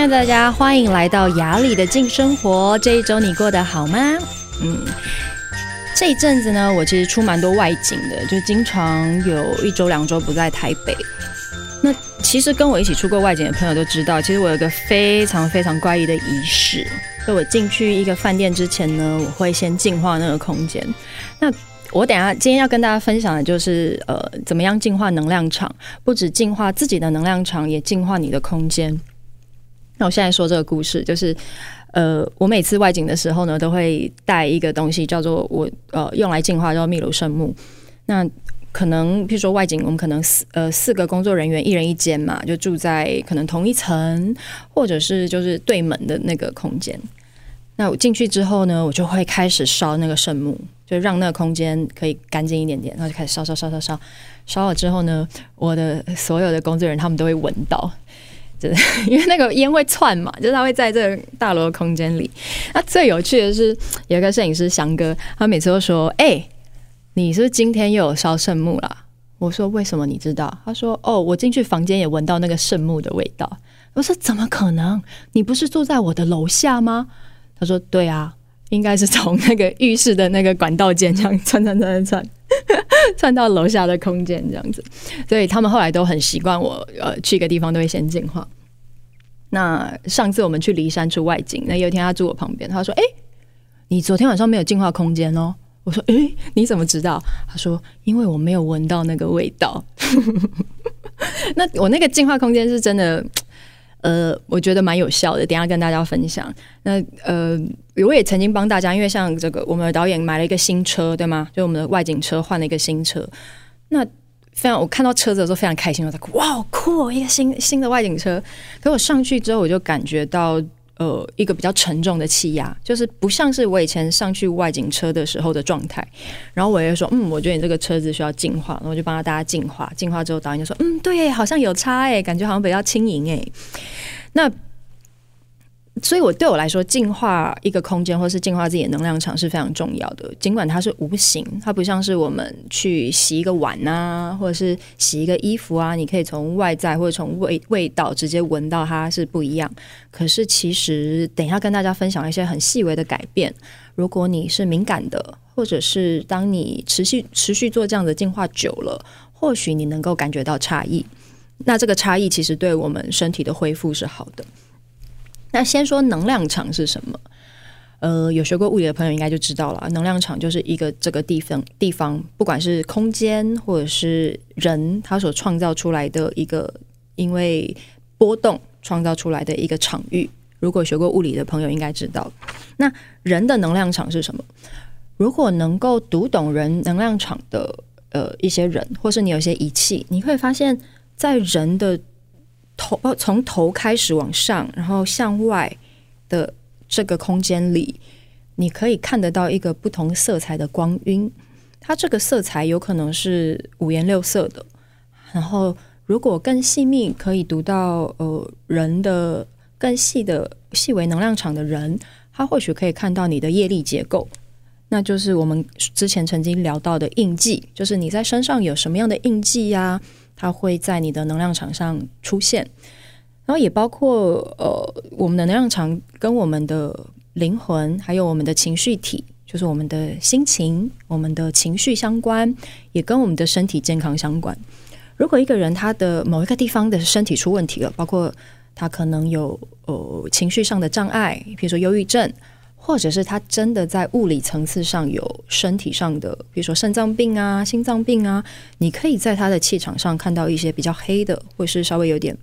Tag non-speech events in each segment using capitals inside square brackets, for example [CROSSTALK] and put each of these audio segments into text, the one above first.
亲爱的大家，欢迎来到雅里的静生活。这一周你过得好吗？嗯，这一阵子呢，我其实出蛮多外景的，就经常有一周、两周不在台北。那其实跟我一起出过外景的朋友都知道，其实我有一个非常非常怪异的仪式。就我进去一个饭店之前呢，我会先净化那个空间。那我等下今天要跟大家分享的就是，呃，怎么样净化能量场？不止净化自己的能量场，也净化你的空间。那我现在说这个故事，就是，呃，我每次外景的时候呢，都会带一个东西，叫做我呃用来净化，叫秘鲁圣木。那可能，譬如说外景，我们可能四呃四个工作人员，一人一间嘛，就住在可能同一层，或者是就是对门的那个空间。那我进去之后呢，我就会开始烧那个圣木，就让那个空间可以干净一点点，然后就开始烧烧烧烧烧。烧了之后呢，我的所有的工作人员他们都会闻到。就 [LAUGHS] 是因为那个烟会窜嘛，就是它会在这个大楼的空间里。那最有趣的是，有一个摄影师翔哥，他每次都说：“哎、你是不是今天又有烧圣木啦？”我说：“为什么你知道？”他说：“哦，我进去房间也闻到那个圣木的味道。”我说：“怎么可能？你不是住在我的楼下吗？”他说：“对啊，应该是从那个浴室的那个管道间这样窜窜窜窜窜，[LAUGHS] 窜到楼下的空间这样子。”所以他们后来都很习惯我，呃，去一个地方都会先净化。那上次我们去骊山出外景，那有一天他住我旁边，他说：“哎、你昨天晚上没有净化空间哦。”我说：“哎、你怎么知道？”他说：“因为我没有闻到那个味道。[LAUGHS] ”那我那个净化空间是真的，呃，我觉得蛮有效的。等下跟大家分享。那呃，我也曾经帮大家，因为像这个，我们的导演买了一个新车，对吗？就我们的外景车换了一个新车。那非常，我看到车子的时候非常开心，我在哭哇，好酷哦，一个新新的外景车。可我上去之后，我就感觉到呃一个比较沉重的气压，就是不像是我以前上去外景车的时候的状态。然后我也说，嗯，我觉得你这个车子需要净化，然后我就帮大家净化。净化之后，导演就说，嗯，对，好像有差哎，感觉好像比较轻盈哎。那。所以，我对我来说，净化一个空间，或是净化自己的能量场是非常重要的。尽管它是无形，它不像是我们去洗一个碗啊，或者是洗一个衣服啊，你可以从外在或者从味味道直接闻到它是不一样。可是，其实等一下跟大家分享一些很细微的改变。如果你是敏感的，或者是当你持续持续做这样的净化久了，或许你能够感觉到差异。那这个差异其实对我们身体的恢复是好的。那先说能量场是什么？呃，有学过物理的朋友应该就知道了。能量场就是一个这个地方地方，不管是空间或者是人，他所创造出来的一个因为波动创造出来的一个场域。如果学过物理的朋友应该知道。那人的能量场是什么？如果能够读懂人能量场的呃一些人，或是你有些仪器，你会发现在人的。头，从头开始往上，然后向外的这个空间里，你可以看得到一个不同色彩的光晕。它这个色彩有可能是五颜六色的。然后，如果更细密，可以读到呃人的更细的细微能量场的人，他或许可以看到你的业力结构。那就是我们之前曾经聊到的印记，就是你在身上有什么样的印记呀、它会在你的能量场上出现，然后也包括呃，我们的能量场跟我们的灵魂，还有我们的情绪体，就是我们的心情、我们的情绪相关，也跟我们的身体健康相关。如果一个人他的某一个地方的身体出问题了，包括他可能有呃情绪上的障碍，比如说忧郁症。或者是他真的在物理层次上有身体上的，比如说肾脏病啊、心脏病啊，你可以在他的气场上看到一些比较黑的，或是稍微有点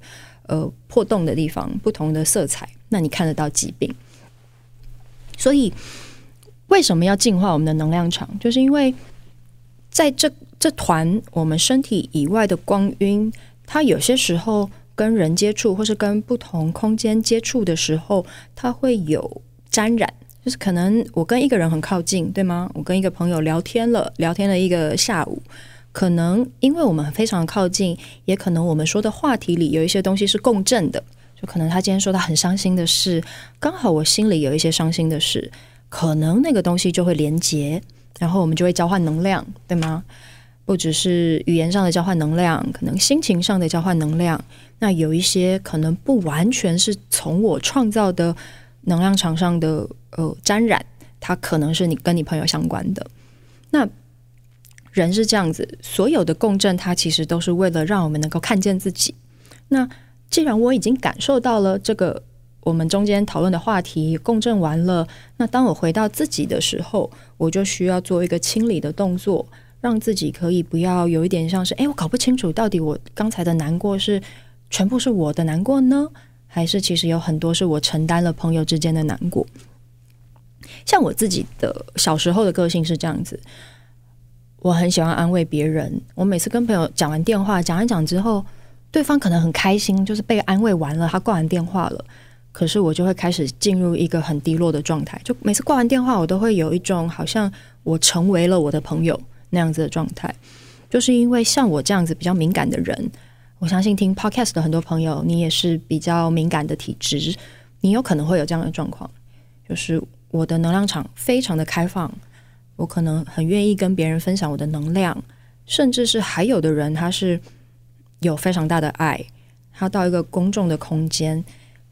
呃破洞的地方，不同的色彩，那你看得到疾病。所以为什么要净化我们的能量场？就是因为在这这团我们身体以外的光晕，它有些时候跟人接触，或是跟不同空间接触的时候，它会有沾染。就是可能我跟一个人很靠近，对吗？我跟一个朋友聊天了，聊天了一个下午，可能因为我们非常靠近，也可能我们说的话题里有一些东西是共振的。就可能他今天说他很伤心的事，刚好我心里有一些伤心的事，可能那个东西就会连接，然后我们就会交换能量，对吗？不只是语言上的交换能量，可能心情上的交换能量。那有一些可能不完全是从我创造的能量场上的呃沾染，它可能是你跟你朋友相关的。那人是这样子，所有的共振，它其实都是为了让我们能够看见自己。那既然我已经感受到了这个我们中间讨论的话题共振完了，那当我回到自己的时候，我就需要做一个清理的动作。让自己可以不要有一点像是，哎，我搞不清楚到底我刚才的难过是全部是我的难过呢，还是其实有很多是我承担了朋友之间的难过。像我自己的小时候的个性是这样子，我很喜欢安慰别人。我每次跟朋友讲完电话，讲一讲之后，对方可能很开心，就是被安慰完了，他挂完电话了。可是我就会开始进入一个很低落的状态，就每次挂完电话，我都会有一种好像我成为了我的朋友。那样子的状态，就是因为像我这样子比较敏感的人，我相信听 Podcast 的很多朋友，你也是比较敏感的体质，你有可能会有这样的状况，就是我的能量场非常的开放，我可能很愿意跟别人分享我的能量，甚至是还有的人他是有非常大的爱，他到一个公众的空间，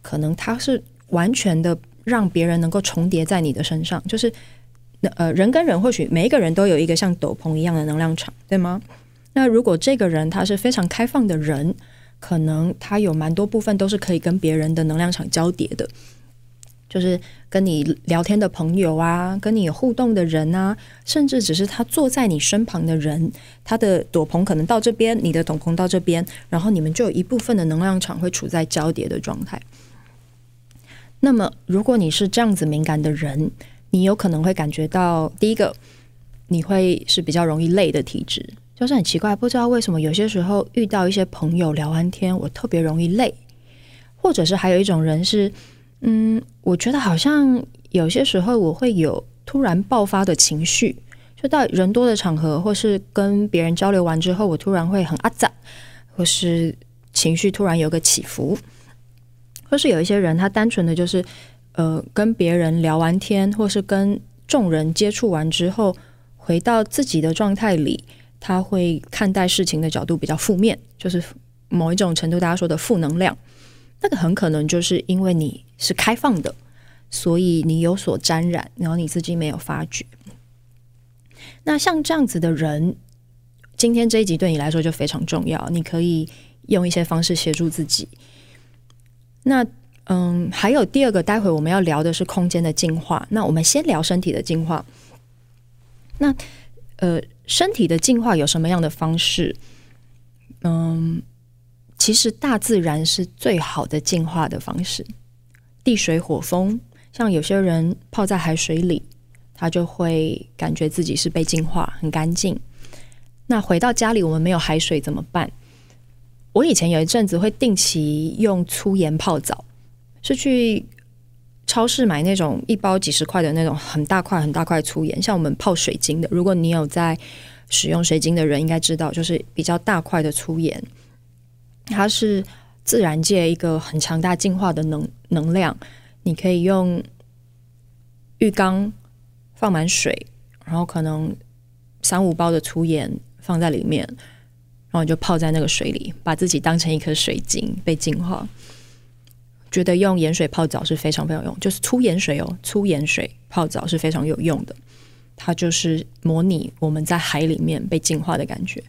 可能他是完全的让别人能够重叠在你的身上，就是那。呃，人跟人或许每一个人都有一个像斗篷一样的能量场，对吗？那如果这个人他是非常开放的人，可能他有蛮多部分都是可以跟别人的能量场交叠的，就是跟你聊天的朋友啊，跟你互动的人啊，甚至只是他坐在你身旁的人，他的斗篷可能到这边，你的斗篷到这边，然后你们就有一部分的能量场会处在交叠的状态。那么，如果你是这样子敏感的人，你有可能会感觉到，第一个，你会是比较容易累的体质，就是很奇怪，不知道为什么有些时候遇到一些朋友聊完天，我特别容易累，或者是还有一种人是，嗯，我觉得好像有些时候我会有突然爆发的情绪，就到人多的场合，或是跟别人交流完之后，我突然会很阿杂，或是情绪突然有个起伏，或是有一些人他单纯的就是。呃，跟别人聊完天，或是跟众人接触完之后，回到自己的状态里，他会看待事情的角度比较负面，就是某一种程度大家说的负能量。那个很可能就是因为你是开放的，所以你有所沾染，然后你自己没有发觉。那像这样子的人，今天这一集对你来说就非常重要，你可以用一些方式协助自己。那。嗯，还有第二个，待会我们要聊的是空间的进化。那我们先聊身体的进化。那呃，身体的进化有什么样的方式？嗯，其实大自然是最好的进化的方式。地水火风，像有些人泡在海水里，他就会感觉自己是被净化，很干净。那回到家里，我们没有海水怎么办？我以前有一阵子会定期用粗盐泡澡。是去超市买那种一包几十块的那种很大块很大块粗盐，像我们泡水晶的。如果你有在使用水晶的人，应该知道，就是比较大块的粗盐，它是自然界一个很强大净化的能能量。你可以用浴缸放满水，然后可能三五包的粗盐放在里面，然后你就泡在那个水里，把自己当成一颗水晶被净化。觉得用盐水泡澡是非常非常用，就是粗盐水哦，粗盐水泡澡是非常有用的。它就是模拟我们在海里面被净化的感觉。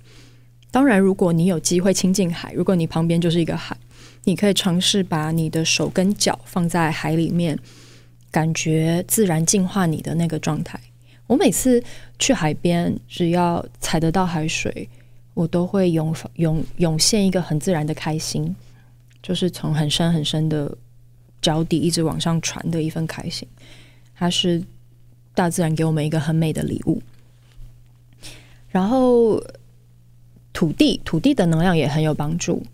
当然，如果你有机会亲近海，如果你旁边就是一个海，你可以尝试把你的手跟脚放在海里面，感觉自然净化你的那个状态。我每次去海边，只要踩得到海水，我都会涌涌涌现一个很自然的开心。就是从很深很深的脚底一直往上传的一份开心，它是大自然给我们一个很美的礼物。然后土地，土地的能量也很有帮助。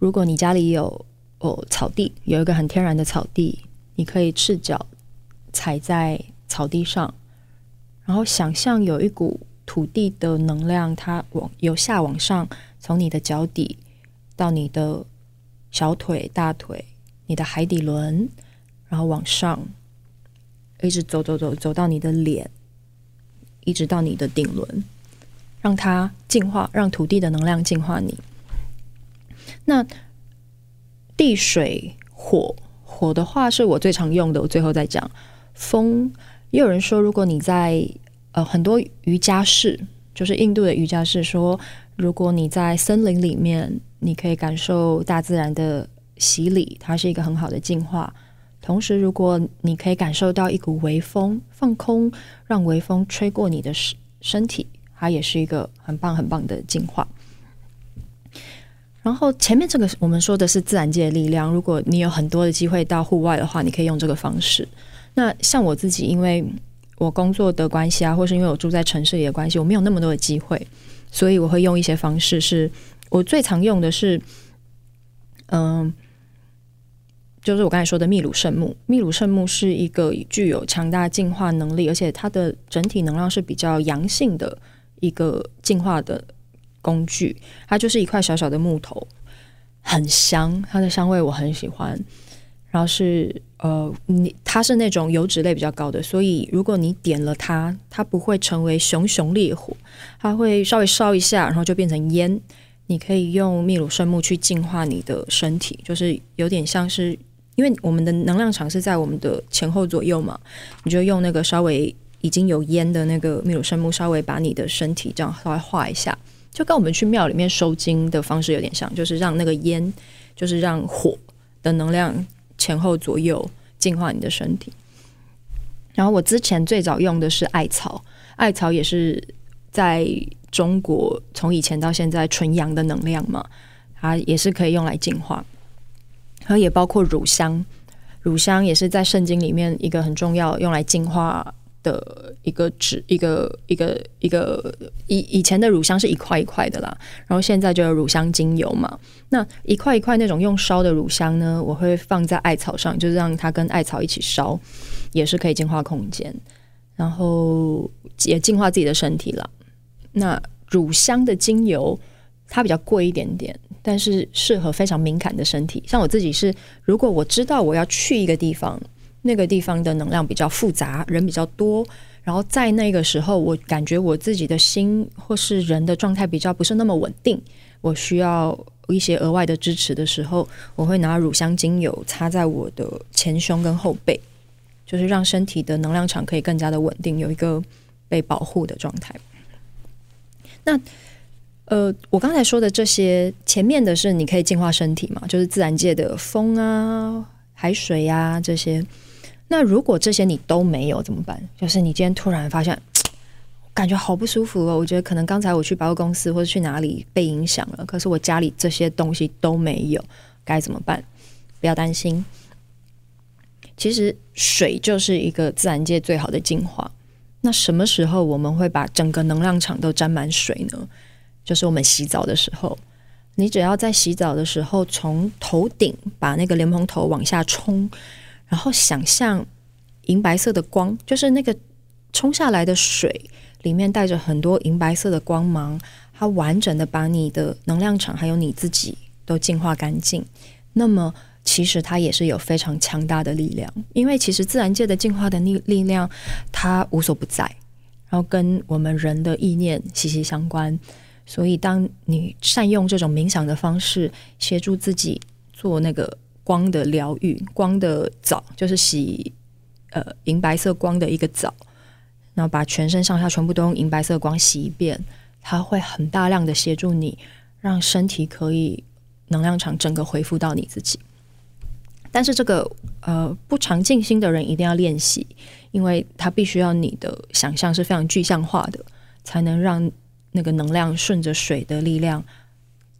如果你家里有哦草地，有一个很天然的草地，你可以赤脚踩在草地上，然后想象有一股土地的能量，它往由下往上，从你的脚底到你的。小腿、大腿，你的海底轮，然后往上，一直走走走，走到你的脸，一直到你的顶轮。让它净化，让土地的能量净化你。那地水火，火的话是我最常用的，我最后再讲。风，也有人说，如果你在呃很多瑜伽室，就是印度的瑜伽室说，如果你在森林里面，你可以感受大自然的洗礼，它是一个很好的净化。同时，如果你可以感受到一股微风，放空，让微风吹过你的身身体，它也是一个很棒很棒的净化。然后前面这个我们说的是自然界的力量，如果你有很多的机会到户外的话，你可以用这个方式。那像我自己，因为我工作的关系啊，或是因为我住在城市里的关系，我没有那么多的机会，所以我会用一些方式是。我最常用的是，嗯，就是我刚才说的秘鲁圣木。秘鲁圣木是一个具有强大净化能力，而且它的整体能量是比较阳性的一个净化的工具。它就是一块小小的木头，很香，它的香味我很喜欢。然后是呃，你它是那种油脂类比较高的，所以如果你点了它，它不会成为熊熊烈火，它会稍微烧一下，然后就变成烟。你可以用秘鲁圣木去净化你的身体，就是有点像是，因为我们的能量场是在我们的前后左右嘛，你就用那个稍微已经有烟的那个秘鲁圣木，稍微把你的身体这样稍微画一下，就跟我们去庙里面收惊的方式有点像，就是让那个烟，就是让火的能量。前后左右净化你的身体，然后我之前最早用的是艾草，艾草也是在中国从以前到现在纯阳的能量嘛，它也是可以用来净化，然后也包括乳香，乳香也是在圣经里面一个很重要用来净化。的一个纸，一个一个一个以以前的乳香是一块一块的啦，然后现在就有乳香精油嘛。那一块一块那种用烧的乳香呢，我会放在艾草上，就是让它跟艾草一起烧，也是可以净化空间，然后也净化自己的身体了。那乳香的精油它比较贵一点点，但是适合非常敏感的身体，像我自己是，如果我知道我要去一个地方。那个地方的能量比较复杂，人比较多，然后在那个时候，我感觉我自己的心或是人的状态比较不是那么稳定，我需要一些额外的支持的时候，我会拿乳香精油擦在我的前胸跟后背，就是让身体的能量场可以更加的稳定，有一个被保护的状态。那呃，我刚才说的这些，前面的是你可以净化身体嘛，就是自然界的风啊、海水啊这些。那如果这些你都没有怎么办？就是你今天突然发现，[TSK] 感觉好不舒服哦。我觉得可能刚才我去百货公司或者去哪里被影响了，可是我家里这些东西都没有，该怎么办？不要担心，其实水就是一个自然界最好的净化。那什么时候我们会把整个能量场都沾满水呢？就是我们洗澡的时候，你只要在洗澡的时候从头顶把那个莲蓬头往下冲。然后想象银白色的光，就是那个冲下来的水里面带着很多银白色的光芒，它完整的把你的能量场还有你自己都净化干净。那么其实它也是有非常强大的力量，因为其实自然界的进化的力力量它无所不在，然后跟我们人的意念息息相关。所以当你善用这种冥想的方式协助自己做那个。光的疗愈，光的澡就是洗呃银白色光的一个澡，然后把全身上下全部都用银白色光洗一遍，它会很大量的协助你，让身体可以能量场整个恢复到你自己。但是这个呃不常静心的人一定要练习，因为它必须要你的想象是非常具象化的，才能让那个能量顺着水的力量。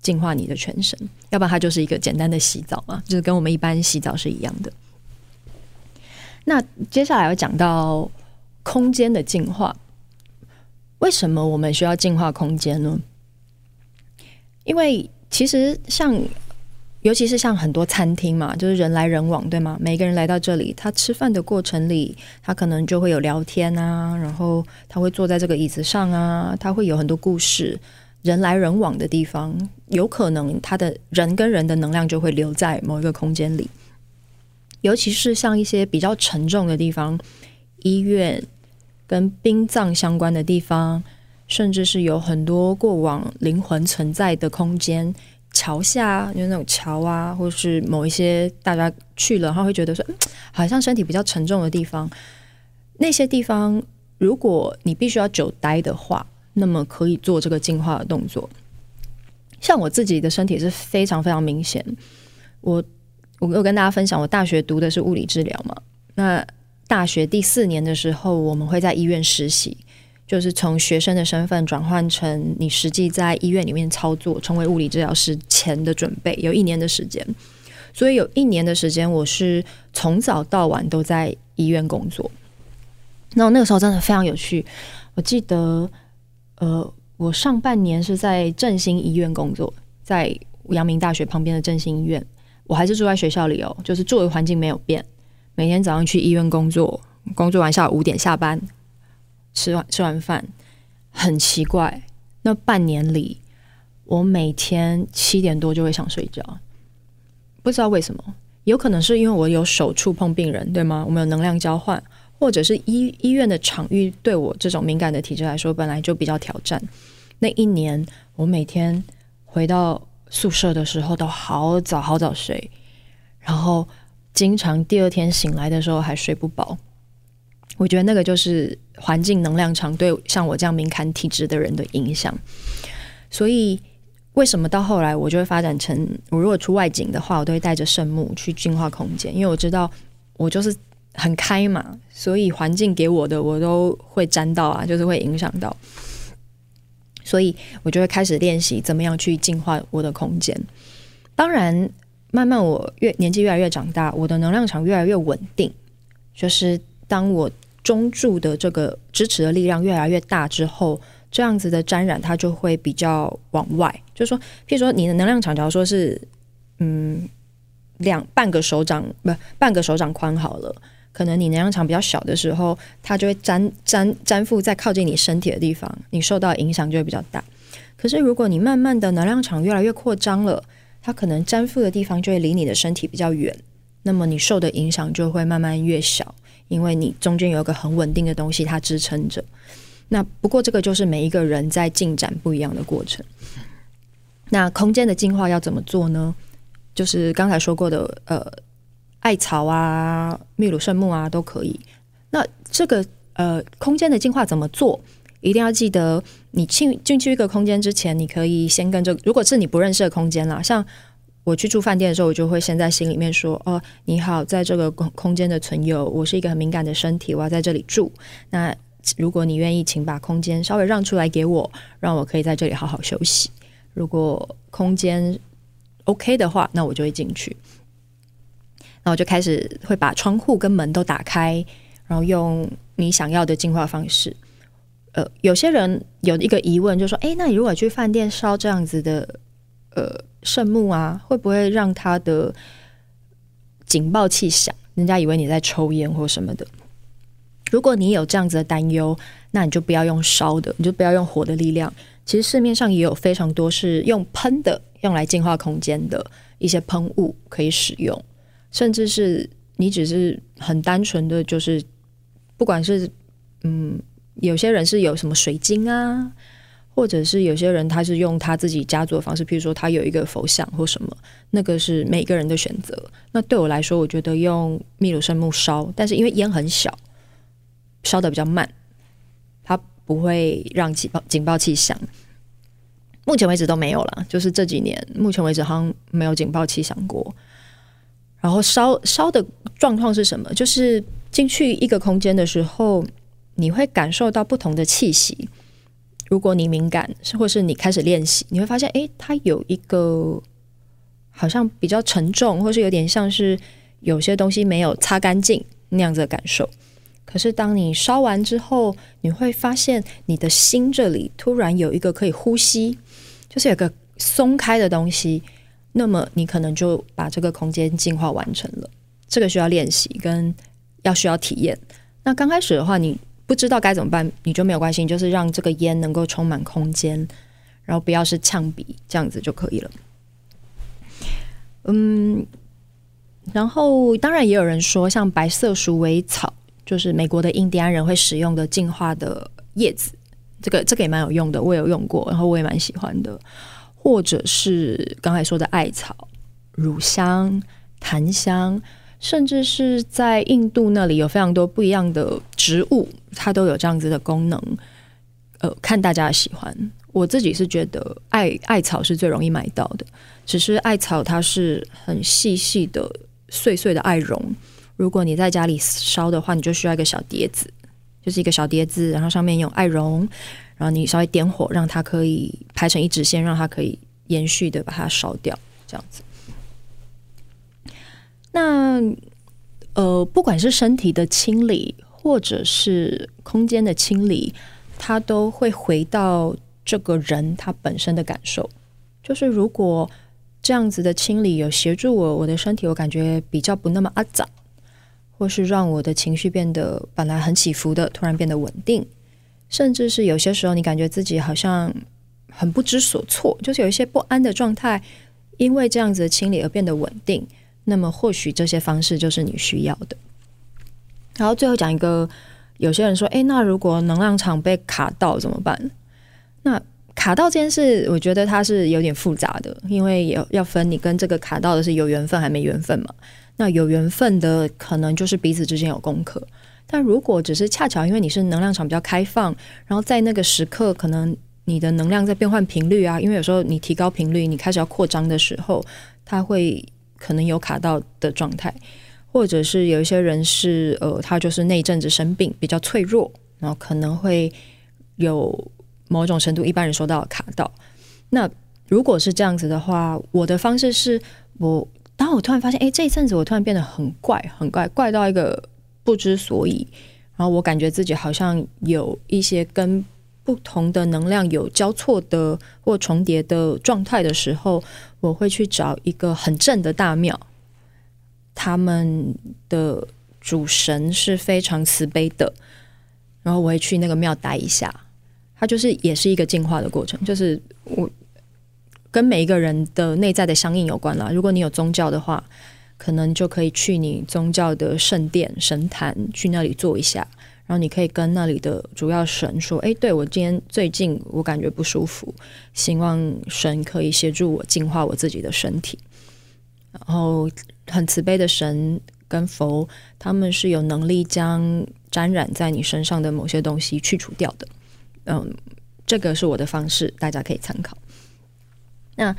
净化你的全身，要不然它就是一个简单的洗澡嘛，就是跟我们一般洗澡是一样的。那接下来要讲到空间的净化，为什么我们需要净化空间呢？因为其实像，尤其是像很多餐厅嘛，就是人来人往，对吗？每个人来到这里，他吃饭的过程里，他可能就会有聊天啊，然后他会坐在这个椅子上啊，他会有很多故事。人来人往的地方，有可能他的人跟人的能量就会留在某一个空间里，尤其是像一些比较沉重的地方，医院跟殡葬相关的地方，甚至是有很多过往灵魂存在的空间。桥下就那种桥啊，或是某一些大家去了，他会觉得说，嗯，好像身体比较沉重的地方。那些地方，如果你必须要久待的话，那么可以做这个净化的动作。像我自己的身体是非常非常明显。我我有跟大家分享，我大学读的是物理治疗嘛。那大学第四年的时候，我们会在医院实习。就是从学生的身份转换成你实际在医院里面操作，成为物理治疗师前的准备，有一年的时间。所以有一年的时间，我是从早到晚都在医院工作。那我那个时候真的非常有趣。我记得，呃，我上半年是在振兴医院工作，在阳明大学旁边的振兴医院。我还是住在学校里哦，就是作为环境没有变，每天早上去医院工作，工作完下午五点下班。吃完吃完饭，很奇怪。那半年里，我每天七点多就会想睡觉，不知道为什么。有可能是因为我有手触碰病人，对吗？我们有能量交换，或者是医医院的场域对我这种敏感的体质来说本来就比较挑战。那一年，我每天回到宿舍的时候都好早好早睡，然后经常第二天醒来的时候还睡不饱。我觉得那个就是环境能量场对像我这样敏感体质的人的影响，所以为什么到后来我就会发展成，我如果出外景的话，我都会带着圣木去净化空间，因为我知道我就是很开嘛，所以环境给我的我都会沾到啊，就是会影响到，所以我就会开始练习怎么样去净化我的空间。当然，慢慢我越年纪越来越长大，我的能量场越来越稳定，就是当我。中柱的这个支持的力量越来越大之后，这样子的沾染它就会比较往外。就是说，譬如说你的能量场，假如说是嗯两半个手掌不半个手掌宽好了，可能你能量场比较小的时候，它就会粘粘粘附在靠近你身体的地方，你受到影响就会比较大。可是如果你慢慢的能量场越来越扩张了，它可能粘附的地方就会离你的身体比较远，那么你受的影响就会慢慢越小。因为你中间有一个很稳定的东西，它支撑着。那不过这个就是每一个人在进展不一样的过程。那空间的净化要怎么做呢？就是刚才说过的，呃，艾草啊、秘鲁圣木啊都可以。那这个呃，空间的净化怎么做？一定要记得，你进进去一个空间之前，你可以先跟这，如果是你不认识的空间啦，像。我去住饭店的时候，我就会先在心里面说：“哦，你好，在这个空空间的存有，我是一个很敏感的身体，我要在这里住。那如果你愿意，请把空间稍微让出来给我，让我可以在这里好好休息。如果空间 OK 的话，那我就会进去。那我就开始会把窗户跟门都打开，然后用你想要的净化方式。呃，有些人有一个疑问，就说：诶，那你如果去饭店烧这样子的，呃。”圣木啊，会不会让它的警报器响？人家以为你在抽烟或什么的。如果你有这样子的担忧，那你就不要用烧的，你就不要用火的力量。其实市面上也有非常多是用喷的，用来净化空间的一些喷雾可以使用。甚至是你只是很单纯的，就是不管是嗯，有些人是有什么水晶啊。或者是有些人他是用他自己家族的方式，譬如说他有一个佛像或什么，那个是每个人的选择。那对我来说，我觉得用秘鲁圣木烧，但是因为烟很小，烧的比较慢，它不会让警报警报器响。目前为止都没有了，就是这几年，目前为止好像没有警报器响过。然后烧烧的状况是什么？就是进去一个空间的时候，你会感受到不同的气息。如果你敏感，或是你开始练习，你会发现，诶，它有一个好像比较沉重，或是有点像是有些东西没有擦干净那样子的感受。可是当你烧完之后，你会发现你的心这里突然有一个可以呼吸，就是有个松开的东西，那么你可能就把这个空间净化完成了。这个需要练习，跟要需要体验。那刚开始的话，你。不知道该怎么办，你就没有关系，就是让这个烟能够充满空间，然后不要是呛鼻，这样子就可以了。嗯，然后当然也有人说，像白色鼠尾草，就是美国的印第安人会使用的净化的叶子，这个这个也蛮有用的，我也有用过，然后我也蛮喜欢的。或者是刚才说的艾草、乳香、檀香，甚至是在印度那里有非常多不一样的植物，它都有这样子的功能。呃，看大家喜欢。我自己是觉得艾艾草是最容易买到的，只是艾草它是很细细的碎碎的艾绒。如果你在家里烧的话，你就需要一个小碟子，就是一个小碟子，然后上面有艾绒。然后你稍微点火，让它可以排成一直线，让它可以延续的把它烧掉，这样子。那呃，不管是身体的清理，或者是空间的清理，它都会回到这个人他本身的感受。就是如果这样子的清理有协助我，我的身体我感觉比较不那么阿杂，或是让我的情绪变得本来很起伏的，突然变得稳定。甚至是有些时候，你感觉自己好像很不知所措，就是有一些不安的状态，因为这样子的清理而变得稳定。那么，或许这些方式就是你需要的。然后最后讲一个，有些人说：“诶，那如果能量场被卡到怎么办？”那卡到这件事，我觉得它是有点复杂的，因为要要分你跟这个卡到的是有缘分还没缘分嘛。那有缘分的，可能就是彼此之间有功课。但如果只是恰巧因为你是能量场比较开放，然后在那个时刻，可能你的能量在变换频率啊，因为有时候你提高频率，你开始要扩张的时候，它会可能有卡到的状态，或者是有一些人是呃，他就是那一阵子生病比较脆弱，然后可能会有某种程度一般人说到卡到。那如果是这样子的话，我的方式是我然后我突然发现，哎，这一阵子我突然变得很怪，很怪，怪到一个。不知所以，然后我感觉自己好像有一些跟不同的能量有交错的或重叠的状态的时候，我会去找一个很正的大庙，他们的主神是非常慈悲的，然后我会去那个庙待一下，它就是也是一个进化的过程，就是我跟每一个人的内在的相应有关啦。如果你有宗教的话。可能就可以去你宗教的圣殿、神坛，去那里坐一下，然后你可以跟那里的主要神说：“哎，对，我今天最近我感觉不舒服，希望神可以协助我净化我自己的身体。”然后很慈悲的神跟佛，他们是有能力将沾染在你身上的某些东西去除掉的。嗯，这个是我的方式，大家可以参考。那。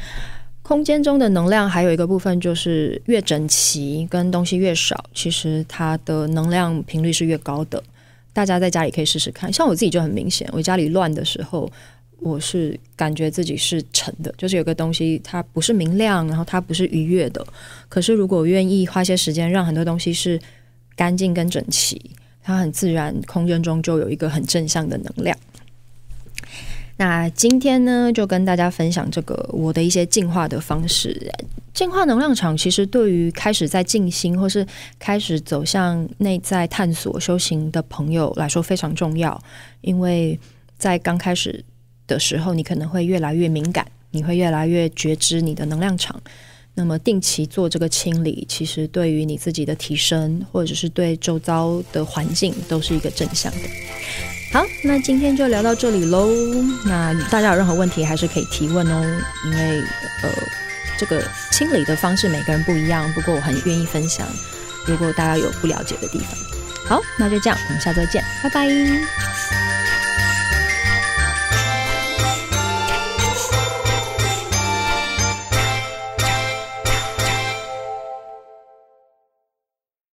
空间中的能量还有一个部分，就是越整齐跟东西越少，其实它的能量频率是越高的。大家在家里可以试试看，像我自己就很明显，我家里乱的时候，我是感觉自己是沉的，就是有个东西它不是明亮，然后它不是愉悦的。可是如果愿意花些时间让很多东西是干净跟整齐，它很自然，空间中就有一个很正向的能量。那今天呢，就跟大家分享这个我的一些净化的方式。净化能量场，其实对于开始在静心或是开始走向内在探索修行的朋友来说非常重要。因为在刚开始的时候，你可能会越来越敏感，你会越来越觉知你的能量场。那么定期做这个清理，其实对于你自己的提升，或者是对周遭的环境，都是一个正向的。好，那今天就聊到这里喽。那大家有任何问题，还是可以提问哦。因为呃，这个清理的方式每个人不一样，不过我很愿意分享。如果大家有不了解的地方，好，那就这样，我们下周见，拜拜。